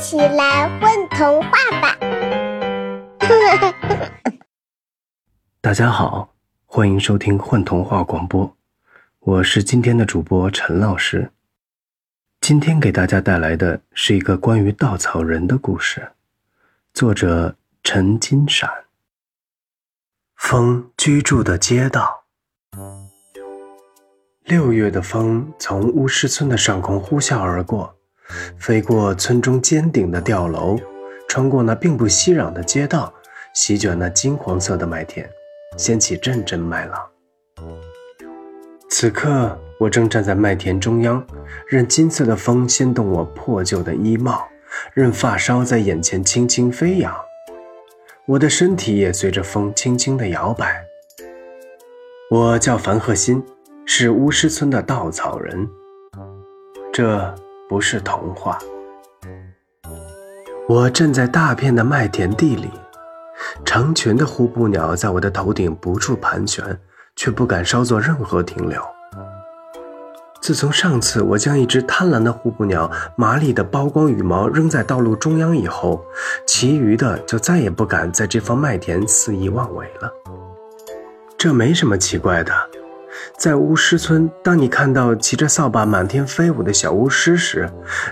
起来混童话吧！大家好，欢迎收听混童话广播，我是今天的主播陈老师。今天给大家带来的是一个关于稻草人的故事，作者陈金闪。风居住的街道，六月的风从巫师村的上空呼啸而过。飞过村中尖顶的吊楼，穿过那并不熙攘的街道，席卷那金黄色的麦田，掀起阵阵麦浪。此刻，我正站在麦田中央，任金色的风掀动我破旧的衣帽，任发梢在眼前轻轻飞扬，我的身体也随着风轻轻地摇摆。我叫樊鹤新，是巫师村的稻草人。这。不是童话。我站在大片的麦田地里，成群的呼布鸟在我的头顶不住盘旋，却不敢稍作任何停留。自从上次我将一只贪婪的呼布鸟麻利的剥光羽毛扔在道路中央以后，其余的就再也不敢在这方麦田肆意妄为了。这没什么奇怪的。在巫师村，当你看到骑着扫把满天飞舞的小巫师时，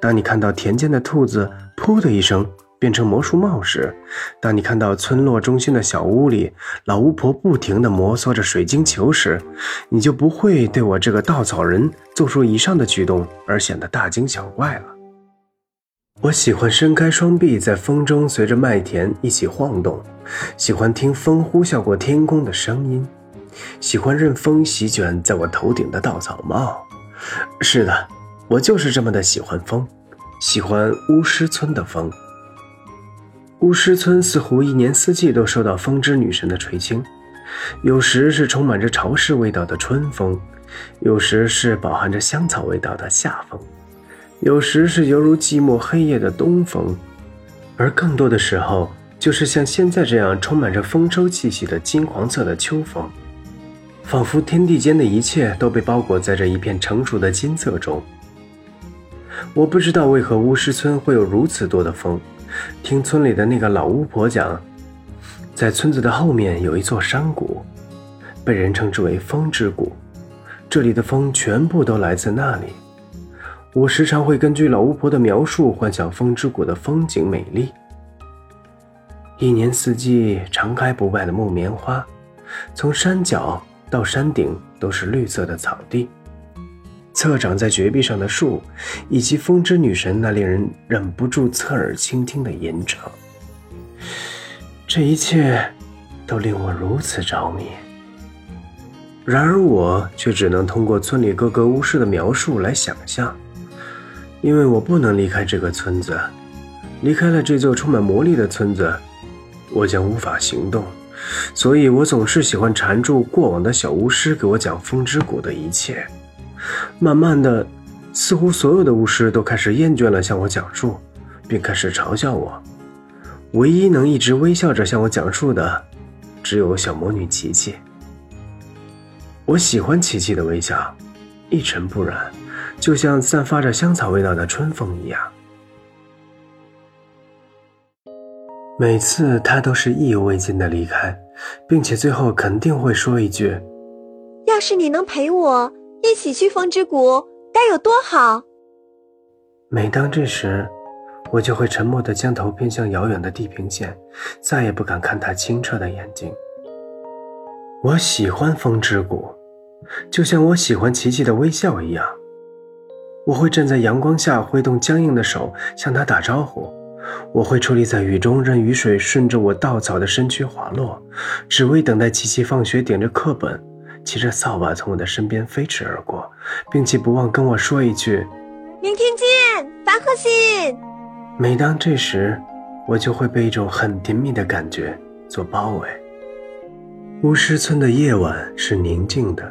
当你看到田间的兔子“噗”的一声变成魔术帽时，当你看到村落中心的小屋里老巫婆不停地摩挲着水晶球时，你就不会对我这个稻草人做出以上的举动而显得大惊小怪了。我喜欢伸开双臂，在风中随着麦田一起晃动，喜欢听风呼啸过天空的声音。喜欢任风席卷在我头顶的稻草帽，是的，我就是这么的喜欢风，喜欢巫师村的风。巫师村似乎一年四季都受到风之女神的垂青，有时是充满着潮湿味道的春风，有时是饱含着香草味道的夏风，有时是犹如寂寞黑夜的东风，而更多的时候，就是像现在这样充满着丰收气息的金黄色的秋风。仿佛天地间的一切都被包裹在这一片成熟的金色中。我不知道为何巫师村会有如此多的风。听村里的那个老巫婆讲，在村子的后面有一座山谷，被人称之为风之谷。这里的风全部都来自那里。我时常会根据老巫婆的描述，幻想风之谷的风景美丽。一年四季常开不败的木棉花，从山脚。到山顶都是绿色的草地，侧长在绝壁上的树，以及风之女神那令人忍不住侧耳倾听的吟唱，这一切都令我如此着迷。然而我却只能通过村里各个巫师的描述来想象，因为我不能离开这个村子，离开了这座充满魔力的村子，我将无法行动。所以，我总是喜欢缠住过往的小巫师，给我讲风之谷的一切。慢慢的，似乎所有的巫师都开始厌倦了向我讲述，并开始嘲笑我。唯一能一直微笑着向我讲述的，只有小魔女琪琪。我喜欢琪琪的微笑，一尘不染，就像散发着香草味道的春风一样。每次他都是意犹未尽的离开，并且最后肯定会说一句：“要是你能陪我一起去风之谷，该有多好。”每当这时，我就会沉默地将头偏向遥远的地平线，再也不敢看他清澈的眼睛。我喜欢风之谷，就像我喜欢琪琪的微笑一样。我会站在阳光下，挥动僵硬的手向他打招呼。我会矗立在雨中，任雨水顺着我稻草的身躯滑落，只为等待琪琪放学，顶着课本，骑着扫把从我的身边飞驰而过，并且不忘跟我说一句：“明天见，樊鹤信。”每当这时，我就会被一种很甜蜜的感觉所包围。巫师村的夜晚是宁静的，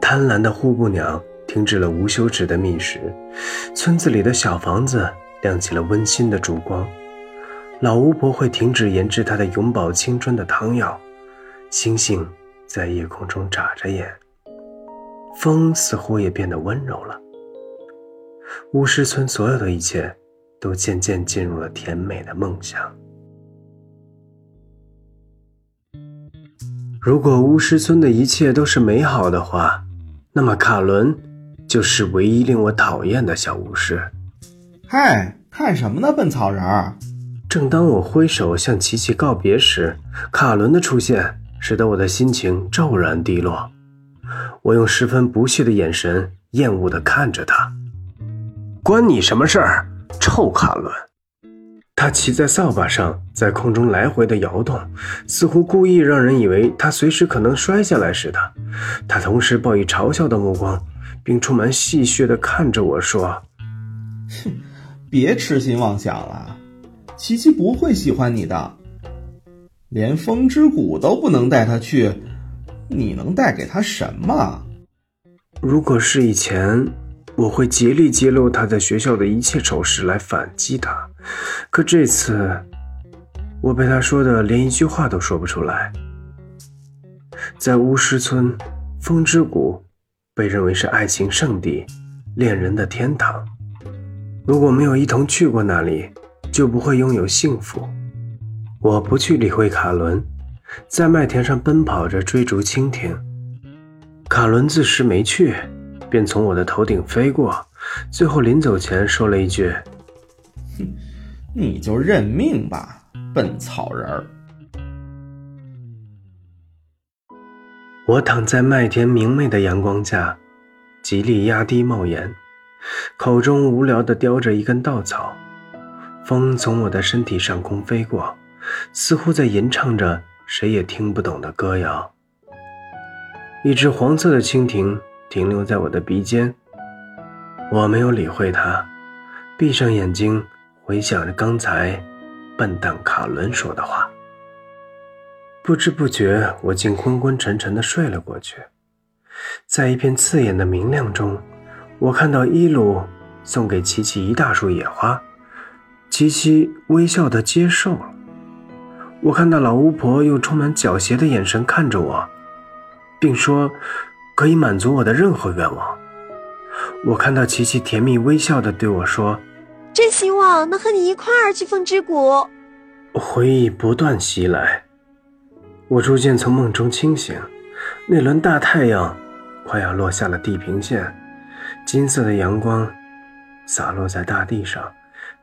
贪婪的呼布鸟停止了无休止的觅食，村子里的小房子。亮起了温馨的烛光，老巫婆会停止研制她的永葆青春的汤药，星星在夜空中眨着眼，风似乎也变得温柔了。巫师村所有的一切都渐渐进入了甜美的梦乡。如果巫师村的一切都是美好的话，那么卡伦就是唯一令我讨厌的小巫师。嗨，看什么呢，笨草人儿！正当我挥手向琪琪告别时，卡伦的出现使得我的心情骤然低落。我用十分不屑的眼神厌恶地看着他。关你什么事儿，臭卡伦！他骑在扫把上，在空中来回的摇动，似乎故意让人以为他随时可能摔下来似的。他同时报以嘲笑的目光，并充满戏谑地看着我说：“哼，别痴心妄想了，琪琪不会喜欢你的。连风之谷都不能带他去，你能带给他什么？如果是以前……”我会竭力揭露他在学校的一切丑事来反击他，可这次我被他说的连一句话都说不出来。在巫师村，风之谷被认为是爱情圣地、恋人的天堂。如果没有一同去过那里，就不会拥有幸福。我不去理会卡伦，在麦田上奔跑着追逐蜻蜓。卡伦自识没趣。便从我的头顶飞过，最后临走前说了一句：“哼，你就认命吧，笨草人儿。”我躺在麦田明媚的阳光下，极力压低帽檐，口中无聊地叼着一根稻草。风从我的身体上空飞过，似乎在吟唱着谁也听不懂的歌谣。一只黄色的蜻蜓。停留在我的鼻尖，我没有理会它，闭上眼睛，回想着刚才笨蛋卡伦说的话。不知不觉，我竟昏昏沉沉的睡了过去。在一片刺眼的明亮中，我看到伊鲁送给琪琪一大束野花，琪琪微笑的接受了。我看到老巫婆用充满狡黠的眼神看着我，并说。可以满足我的任何愿望。我看到琪琪甜蜜微笑的对我说：“真希望能和你一块儿去风之谷。”回忆不断袭来，我逐渐从梦中清醒。那轮大太阳快要落下了地平线，金色的阳光洒落在大地上，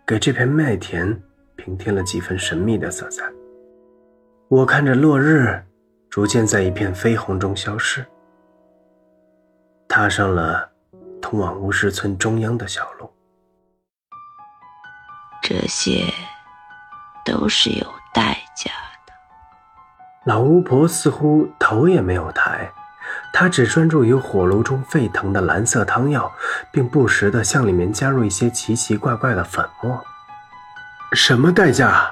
给这片麦田平添了几分神秘的色彩。我看着落日逐渐在一片绯红中消失。踏上了通往巫师村中央的小路，这些都是有代价的。老巫婆似乎头也没有抬，他只专注于火炉中沸腾的蓝色汤药，并不时地向里面加入一些奇奇怪怪的粉末。什么代价？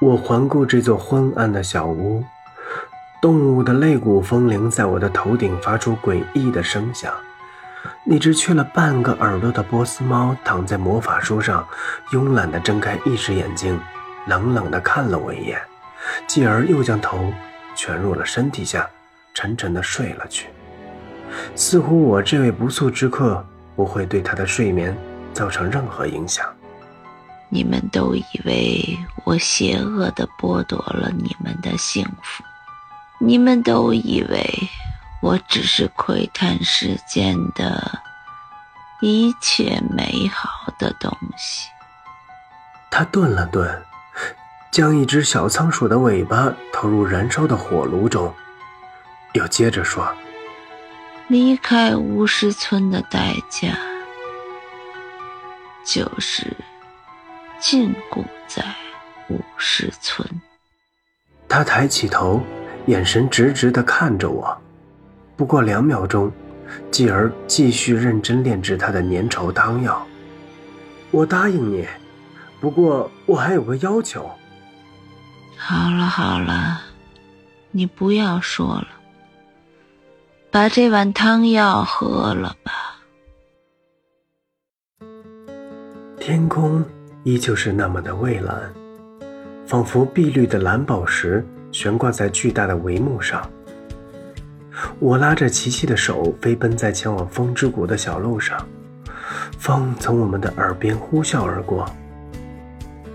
我环顾这座昏暗的小屋。动物的肋骨风铃在我的头顶发出诡异的声响。那只缺了半个耳朵的波斯猫躺在魔法书上，慵懒地睁开一只眼睛，冷冷地看了我一眼，继而又将头蜷入了身体下，沉沉的睡了去。似乎我这位不速之客不会对他的睡眠造成任何影响。你们都以为我邪恶的剥夺了你们的幸福。你们都以为我只是窥探世间的一切美好的东西。他顿了顿，将一只小仓鼠的尾巴投入燃烧的火炉中，又接着说：“离开巫师村的代价，就是禁锢在巫师村。”他抬起头。眼神直直地看着我，不过两秒钟，继而继续认真炼制他的粘稠汤药。我答应你，不过我还有个要求。好了好了，你不要说了，把这碗汤药喝了吧。天空依旧是那么的蔚蓝，仿佛碧绿的蓝宝石。悬挂在巨大的帷幕上，我拉着琪琪的手飞奔在前往风之谷的小路上，风从我们的耳边呼啸而过，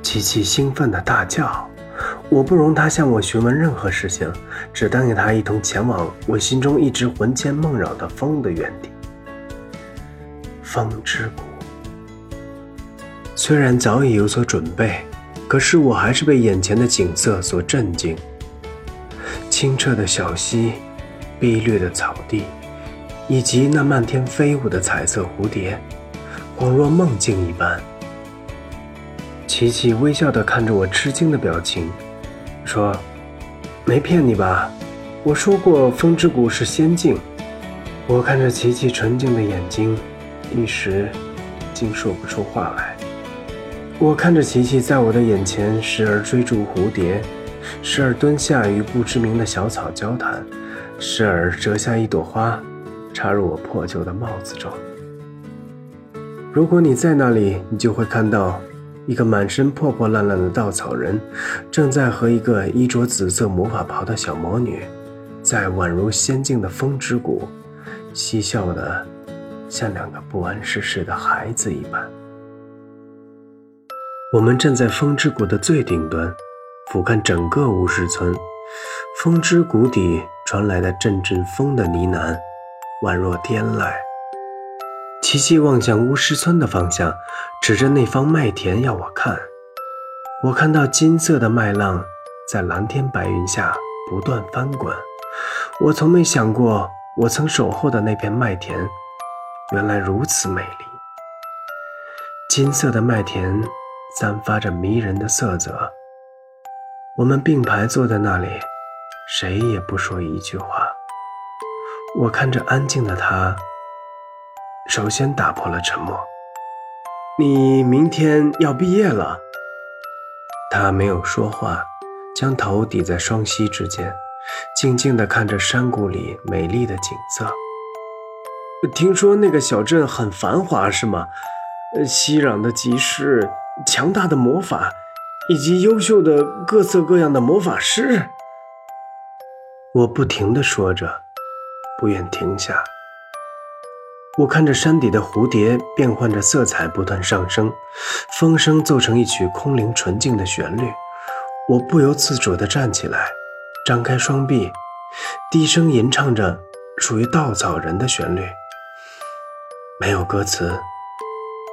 琪琪兴奋的大叫。我不容他向我询问任何事情，只答应他一同前往我心中一直魂牵梦绕的风的原地——风之谷。虽然早已有所准备，可是我还是被眼前的景色所震惊。清澈的小溪，碧绿的草地，以及那漫天飞舞的彩色蝴蝶，恍若梦境一般。琪琪微笑地看着我吃惊的表情。说：“没骗你吧？我说过风之谷是仙境。”我看着琪琪纯净的眼睛，一时竟说不出话来。我看着琪琪在我的眼前，时而追逐蝴蝶，时而蹲下与不知名的小草交谈，时而折下一朵花，插入我破旧的帽子中。如果你在那里，你就会看到。一个满身破破烂烂的稻草人，正在和一个衣着紫色魔法袍的小魔女，在宛如仙境的风之谷，嬉笑的像两个不谙世事的孩子一般。我们站在风之谷的最顶端，俯瞰整个巫师村。风之谷底传来的阵阵风的呢喃，宛若天籁。琪琪望向巫师村的方向，指着那方麦田要我看。我看到金色的麦浪在蓝天白云下不断翻滚。我从没想过，我曾守候的那片麦田，原来如此美丽。金色的麦田散发着迷人的色泽。我们并排坐在那里，谁也不说一句话。我看着安静的他。首先打破了沉默。你明天要毕业了。他没有说话，将头抵在双膝之间，静静地看着山谷里美丽的景色。听说那个小镇很繁华，是吗？熙攘的集市，强大的魔法，以及优秀的各色各样的魔法师。我不停地说着，不愿停下。我看着山底的蝴蝶变换着色彩，不断上升，风声奏成一曲空灵纯净的旋律。我不由自主地站起来，张开双臂，低声吟唱着属于稻草人的旋律。没有歌词，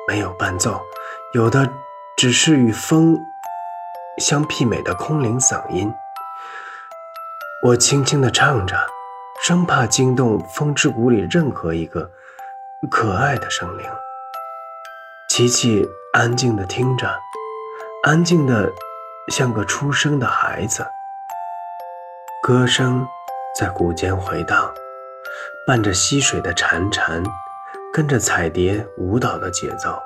没有伴奏，有的只是与风相媲美的空灵嗓音。我轻轻地唱着，生怕惊动风之谷里任何一个。可爱的生灵，琪琪安静地听着，安静的像个出生的孩子。歌声在谷间回荡，伴着溪水的潺潺，跟着彩蝶舞蹈的节奏，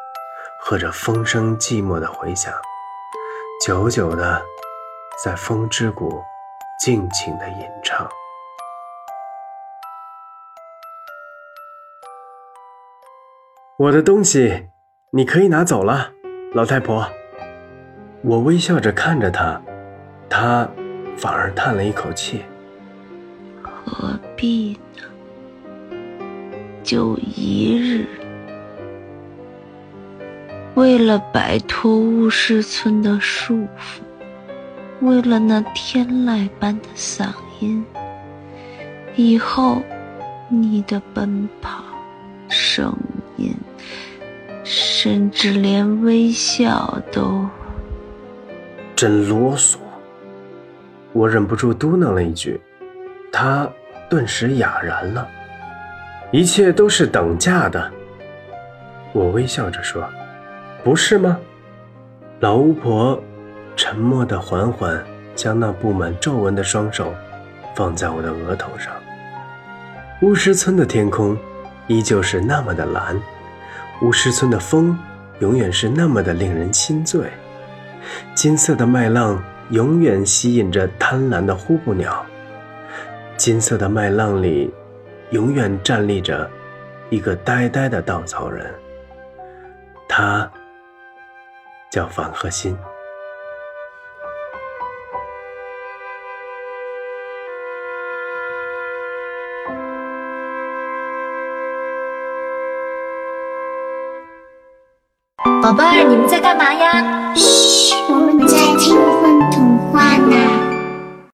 和着风声寂寞的回响，久久的在风之谷尽情的吟唱。我的东西，你可以拿走了，老太婆。我微笑着看着他，他反而叹了一口气。何必呢？就一日，为了摆脱巫师村的束缚，为了那天籁般的嗓音，以后你的奔跑声。甚至连微笑都……真啰嗦！我忍不住嘟囔了一句，他顿时哑然了。一切都是等价的。我微笑着说：“不是吗？”老巫婆沉默的缓缓将那布满皱纹的双手放在我的额头上。巫师村的天空依旧是那么的蓝。乌石村的风永远是那么的令人心醉，金色的麦浪永远吸引着贪婪的呼布鸟，金色的麦浪里永远站立着一个呆呆的稻草人，他叫范和新。宝贝儿你们在干嘛呀？嘘我们在听